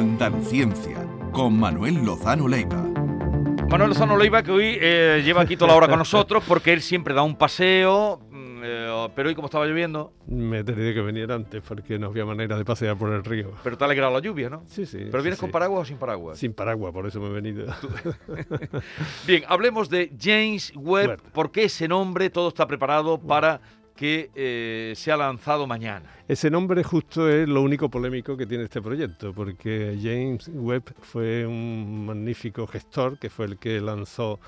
Andalucía con Manuel Lozano Leiva. Manuel Lozano Leiva que hoy eh, lleva aquí toda la hora con nosotros porque él siempre da un paseo, mm, eh, pero hoy como estaba lloviendo... Me he tenido que venir antes porque no había manera de pasear por el río. Pero te ha alegrado la lluvia, ¿no? Sí, sí. ¿Pero vienes sí, con paraguas o sin paraguas? Sin paraguas, por eso me he venido. Bien, hablemos de James Webb. Webb. ¿Por qué ese nombre? Todo está preparado para que eh, sea lanzado mañana. Ese nombre justo es lo único polémico que tiene este proyecto, porque James Webb fue un magnífico gestor que fue el que lanzó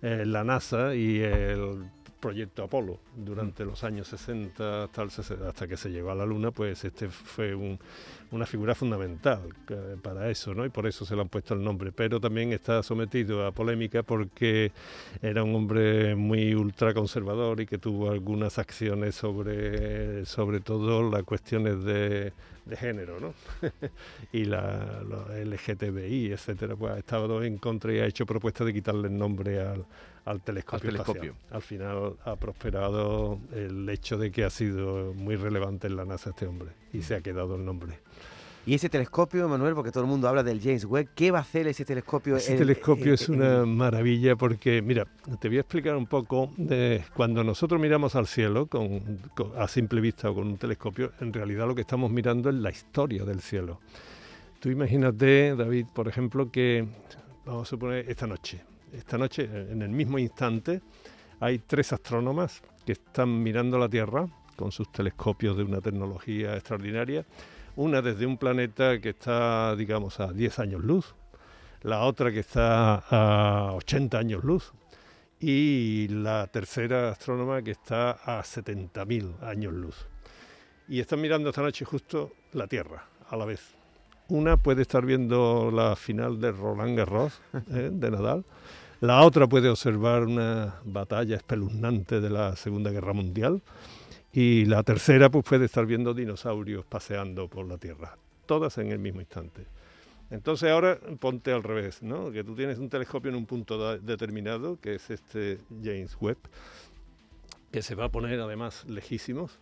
eh, la NASA y el proyecto Apolo durante los años 60 hasta, el 60 hasta que se llegó a la Luna, pues este fue un- una figura fundamental que- para eso, ¿no? Y por eso se le han puesto el nombre. Pero también está sometido a polémica porque era un hombre muy ultraconservador y que tuvo algunas acciones sobre, sobre todo las cuestiones de, de género, ¿no? y la, los LGTBI, etcétera, pues ha estado en contra y ha hecho propuestas de quitarle el nombre al, al telescopio. Al telescopio. espacial. Al final ha prosperado el hecho de que ha sido muy relevante en la NASA este hombre y se ha quedado el nombre. Y ese telescopio, Manuel, porque todo el mundo habla del James Webb, ¿qué va a hacer ese telescopio? Ese telescopio en- es una maravilla porque, mira, te voy a explicar un poco, de cuando nosotros miramos al cielo con, con- a simple vista o con un telescopio, en realidad lo que estamos mirando es la historia del cielo. Tú imagínate, David, por ejemplo, que, vamos a suponer, esta noche, esta noche, en el mismo instante, hay tres astrónomas que están mirando la Tierra con sus telescopios de una tecnología extraordinaria. Una desde un planeta que está, digamos, a 10 años luz, la otra que está a 80 años luz y la tercera astrónoma que está a 70.000 años luz. Y están mirando esta noche justo la Tierra a la vez. Una puede estar viendo la final de Roland Garros, ¿eh? de Nadal. La otra puede observar una batalla espeluznante de la Segunda Guerra Mundial. Y la tercera pues puede estar viendo dinosaurios paseando por la Tierra. Todas en el mismo instante. Entonces ahora ponte al revés, ¿no? Que tú tienes un telescopio en un punto determinado, que es este James Webb, que se va a poner además lejísimos,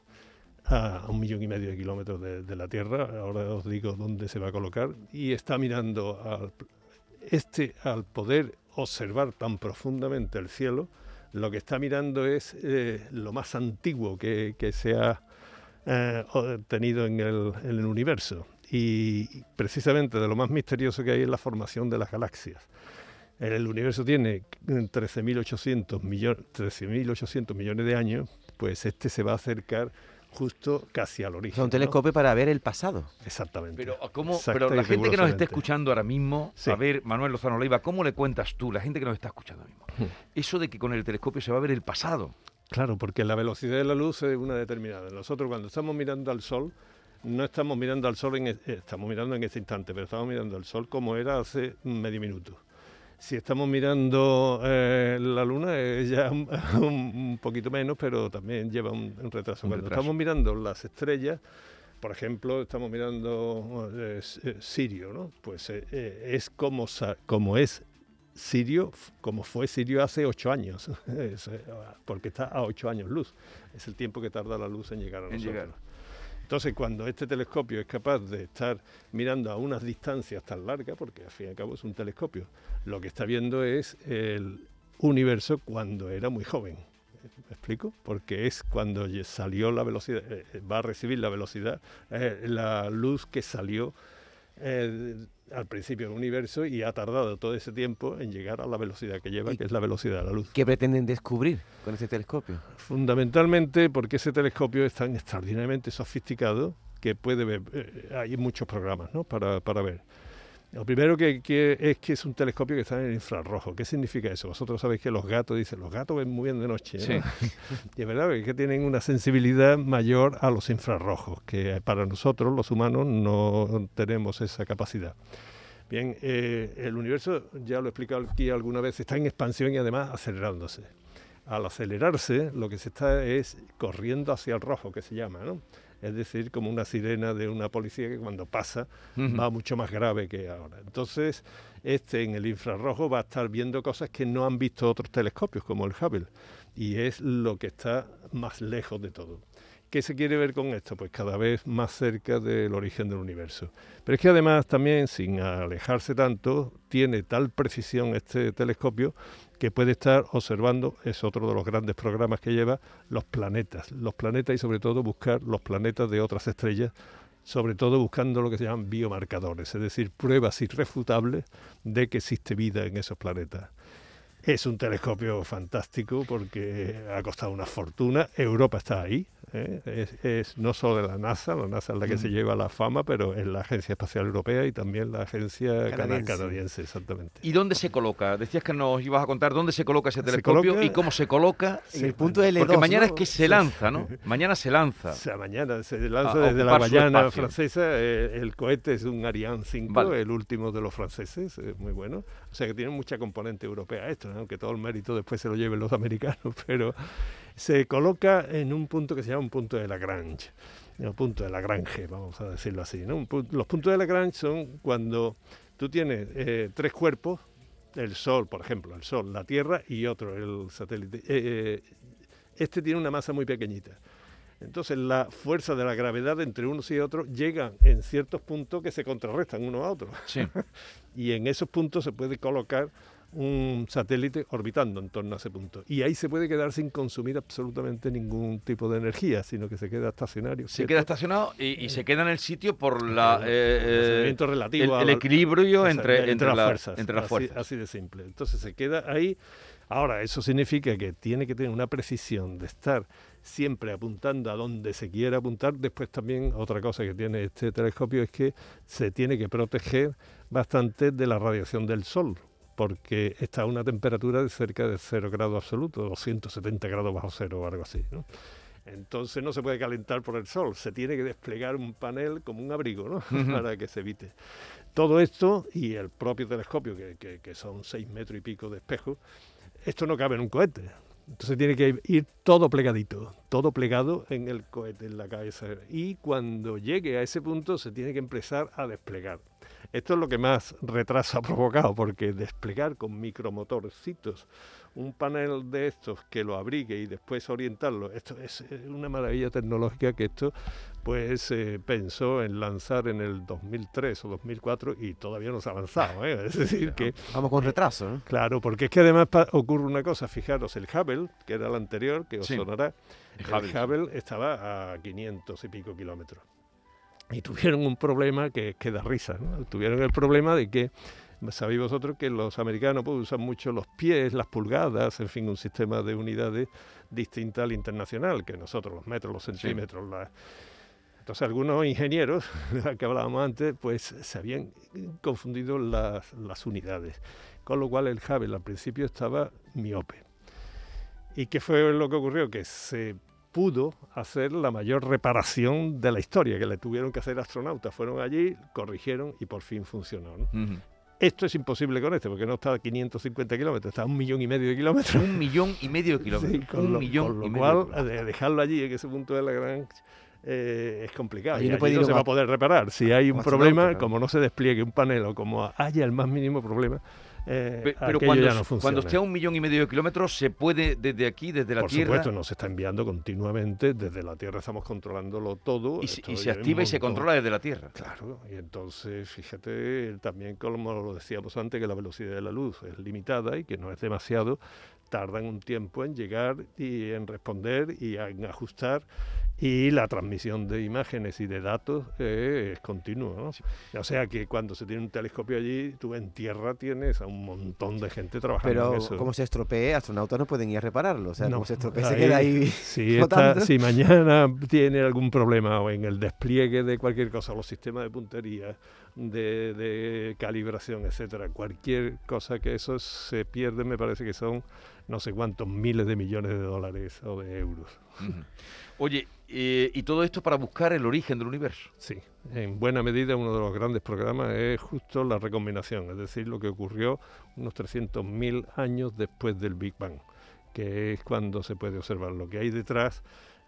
a un millón y medio de kilómetros de, de la Tierra. Ahora os digo dónde se va a colocar. Y está mirando al, este, al poder observar tan profundamente el cielo, lo que está mirando es eh, lo más antiguo que, se ha eh, tenido en el, universo. Y precisamente de lo más misterioso que hay es la formación de las galaxias. El universo tiene 13.800 millones, 13.800 millones de años, pues este se va a acercar justo casi al O origen. sea, un ¿no? telescopio para ver el pasado. Exactamente. Pero, ¿cómo, pero la gente que nos está escuchando ahora mismo, Sí. a ver, Manuel Lozano Leiva, ¿cómo le cuentas tú, la gente que nos está escuchando ahora mismo, eso de que con el telescopio se va a ver el pasado? Claro, porque la velocidad de la luz es una determinada. Nosotros cuando estamos mirando al sol, no estamos mirando al sol en eh, estamos mirando en este instante, pero estamos mirando al sol como era hace medio minuto. Si estamos mirando eh, la luna es ya un, poquito menos, pero también lleva un, un retraso. Un Cuando retraso. estamos mirando las estrellas, por ejemplo, estamos mirando eh, eh, Sirio, ¿no? Pues eh, eh, es como, como es Sirio, como fue Sirio hace ocho años, eh, porque está a ocho años luz. Es el tiempo que tarda la luz en llegar a En nosotros. llegar. Entonces, cuando este telescopio es capaz de estar mirando a unas distancias tan largas, porque al fin y al cabo es un telescopio, lo que está viendo es el universo cuando era muy joven. ¿Me explico? Porque es cuando salió la velocidad, eh, eh, va a recibir la velocidad, eh, la luz que salió eh, al principio del universo y ha tardado todo ese tiempo en llegar a la velocidad que lleva, que es la velocidad de la luz. ¿Qué pretenden descubrir con ese telescopio? Fundamentalmente porque ese telescopio es tan extraordinariamente sofisticado que puede ver, eh, hay muchos programas ¿no? para, para ver. Lo primero que, que es que es un telescopio que está en el infrarrojo. ¿Qué significa eso? Vosotros sabéis que los gatos, dicen, los gatos ven muy bien de noche. ¿no? Sí. y es verdad que tienen una sensibilidad mayor a los infrarrojos, que para nosotros los humanos no tenemos esa capacidad. Bien, eh, el universo, ya lo he explicado aquí alguna vez, está en expansión y además acelerándose. Al acelerarse, lo que se está es corriendo hacia el rojo, que se llama, ¿no? Es decir, como una sirena de una policía que cuando pasa va mucho más grave que ahora. Entonces, este en el infrarrojo va a estar viendo cosas que no han visto otros telescopios, como el Hubble. y es lo que está más lejos de todo. ¿Qué se quiere ver con esto? Pues cada vez más cerca del origen del universo. Pero es que además también, sin alejarse tanto, tiene tal precisión este telescopio que puede estar observando, es otro de los grandes programas que lleva, los planetas. Los planetas y sobre todo buscar los planetas de otras estrellas, sobre todo buscando lo que se llaman biomarcadores, es decir, pruebas irrefutables de que existe vida en esos planetas. Es un telescopio fantástico porque ha costado una fortuna. Europa está ahí, ¿eh? es, no solo de la NASA, la NASA es la que mm. se lleva la fama, pero es la Agencia Espacial Europea y también la Agencia Canadiense. exactamente. ¿Y dónde se coloca? Decías que nos ibas a contar dónde se coloca ese telescopio y cómo se coloca. En el punto L2, Porque mañana es que se lanza, ¿no? Mañana se lanza. O sea, mañana se lanza desde la Guayana francesa. Eh, el cohete es un Ariane 5, el último de los franceses, es muy bueno. O sea que tiene mucha componente europea esto, aunque todo el mérito después se lo lleven los americanos, pero se coloca en un punto que se llama un punto de Lagrange, un punto de Lagrange, vamos a decirlo así. ¿no? los puntos de Lagrange son cuando tú tienes eh, tres cuerpos, el Sol, por ejemplo, el Sol, la Tierra y otro, el satélite. Eh, eh, este tiene una masa muy pequeñita. Entonces la fuerza de la gravedad entre unos y otros llega en ciertos puntos que se contrarrestan uno a otro. y en esos puntos se puede colocar un satélite orbitando en torno a ese punto. Y ahí se puede quedar sin consumir absolutamente ningún tipo de energía, sino que se queda estacionario. Se queda estacionado y, se queda en el sitio por la, eh, eh relativo el, equilibrio entre, entre, las fuerzas. Entre las fuerzas. Así, de simple. Entonces se queda ahí. Ahora, eso significa que tiene que tener una precisión de estar siempre apuntando a donde se quiera apuntar. Después también otra cosa que tiene este telescopio es que se tiene que proteger bastante de la radiación del Sol, porque está a una temperatura de cerca de 0 grados absoluto, 270 grados bajo cero o algo así. Entonces no se puede calentar por el sol, se tiene que desplegar un panel como un abrigo ¿no? para que se evite. Todo esto y el propio telescopio, que, que, son 6 metros y pico de espejo, esto no cabe en un cohete. Entonces tiene que ir todo plegadito, todo plegado en el cohete, en la cabeza. Y cuando llegue a ese punto se tiene que empezar a desplegar. Esto es lo que más retraso ha provocado, porque desplegar con micromotorcitos un panel de estos que lo abrigue y después orientarlo, esto es una maravilla tecnológica que esto pues se pensó en lanzar en el 2003 o 2004 y todavía no se ha avanzado. ¿eh? Es decir, que... Vamos con retraso. ¿no? Claro, porque es que además ocurre una cosa, fijaros, el Hubble, que era el anterior, que os sonará, el Hubble estaba a 500 y pico kilómetros y tuvieron un problema que, que da risa. ¿no? Tuvieron el problema de que, sabéis vosotros que los americanos pues, usan mucho los pies, las pulgadas, en fin, un sistema de unidades distinta al internacional, que nosotros, los metros, los centímetros. Entonces algunos ingenieros, que hablábamos antes, pues se habían confundido las, las unidades. Con lo cual el Hubble al principio estaba miope. ¿Y qué fue lo que ocurrió? Que se pudo hacer la mayor reparación de la historia, que le tuvieron que hacer astronautas. Fueron allí, corrigieron y por fin funcionó. Esto es imposible con este, porque no está a 550 kilómetros, está a un millón y medio de kilómetros. Un millón y medio de kilómetros. con un lo, millón y cual, dejarlo allí en ese punto de la gran eh, es complicado. y no, se va a poder reparar. Si hay un problema, como no se despliegue un panel o como haya el más mínimo problema, eh, pero cuando, cuando esté a un millón y medio de kilómetros, ¿se puede desde aquí, desde la Tierra? Por supuesto, nos está enviando continuamente. Desde la Tierra estamos controlándolo todo. Y, se activa y se controla desde la Tierra. Claro, y entonces, fíjate, también como lo decíamos antes, que la velocidad de la luz es limitada y que no es demasiado, tardan un tiempo en llegar y en responder y en ajustar y la transmisión de imágenes y de datos eh, es continuo. ¿no? O sea que cuando se tiene un telescopio allí, tú en tierra tienes a un montón de gente trabajando Pero en eso. como se estropee, astronautas no pueden ir a repararlo. O sea, como se estropee, se queda ahí. Si, si mañana tiene algún problema o en el despliegue de cualquier cosa, los sistemas de puntería, de, de calibración, etcétera, cualquier cosa que eso se pierde, me parece que son no sé cuántos miles de millones de dólares o de euros. Oye, eh, y todo esto para buscar el origen del universo. Sí, en buena medida uno de los grandes programas es justo la recombinación, es decir, lo que ocurrió unos 300.000 años después del Big Bang, que es cuando se puede observar lo que hay detrás.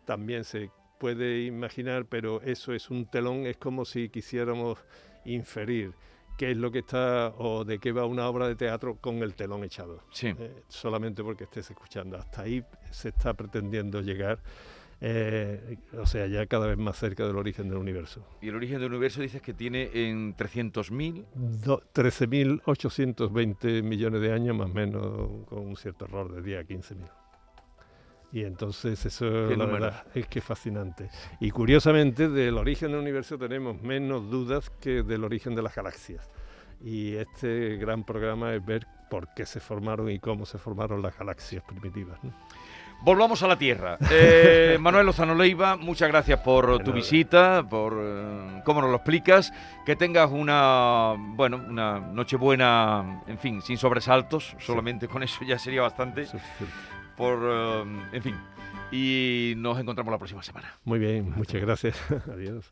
También se puede imaginar, pero eso es un telón, es como si quisiéramos inferir qué es lo que está o de qué va una obra de teatro con el telón echado. Sí. Eh, solamente porque estés escuchando. Hasta ahí se está pretendiendo llegar. eh, o sea, ya cada vez más cerca del origen del universo. Y el origen del universo dices que tiene en 300.000. Do- 13.820 millones de años, más o menos, con un cierto error de 10 a 15.000. Y entonces eso, Qué la número. verdad, es que es fascinante. Y curiosamente, del origen del universo tenemos menos dudas que del origen de las galaxias. Y este gran programa es ver por qué se formaron y cómo se formaron las galaxias primitivas. ¿no? Volvamos a la Tierra. Eh, Manuel Lozano Leiva, muchas gracias por tu visita, por eh, cómo nos lo explicas. Que tengas una, bueno, una noche buena, en fin, sin sobresaltos. Solamente con eso ya sería bastante. Suficiente. Por, eh, en fin. Y nos encontramos la próxima semana. Muy bien, muchas gracias. Adiós.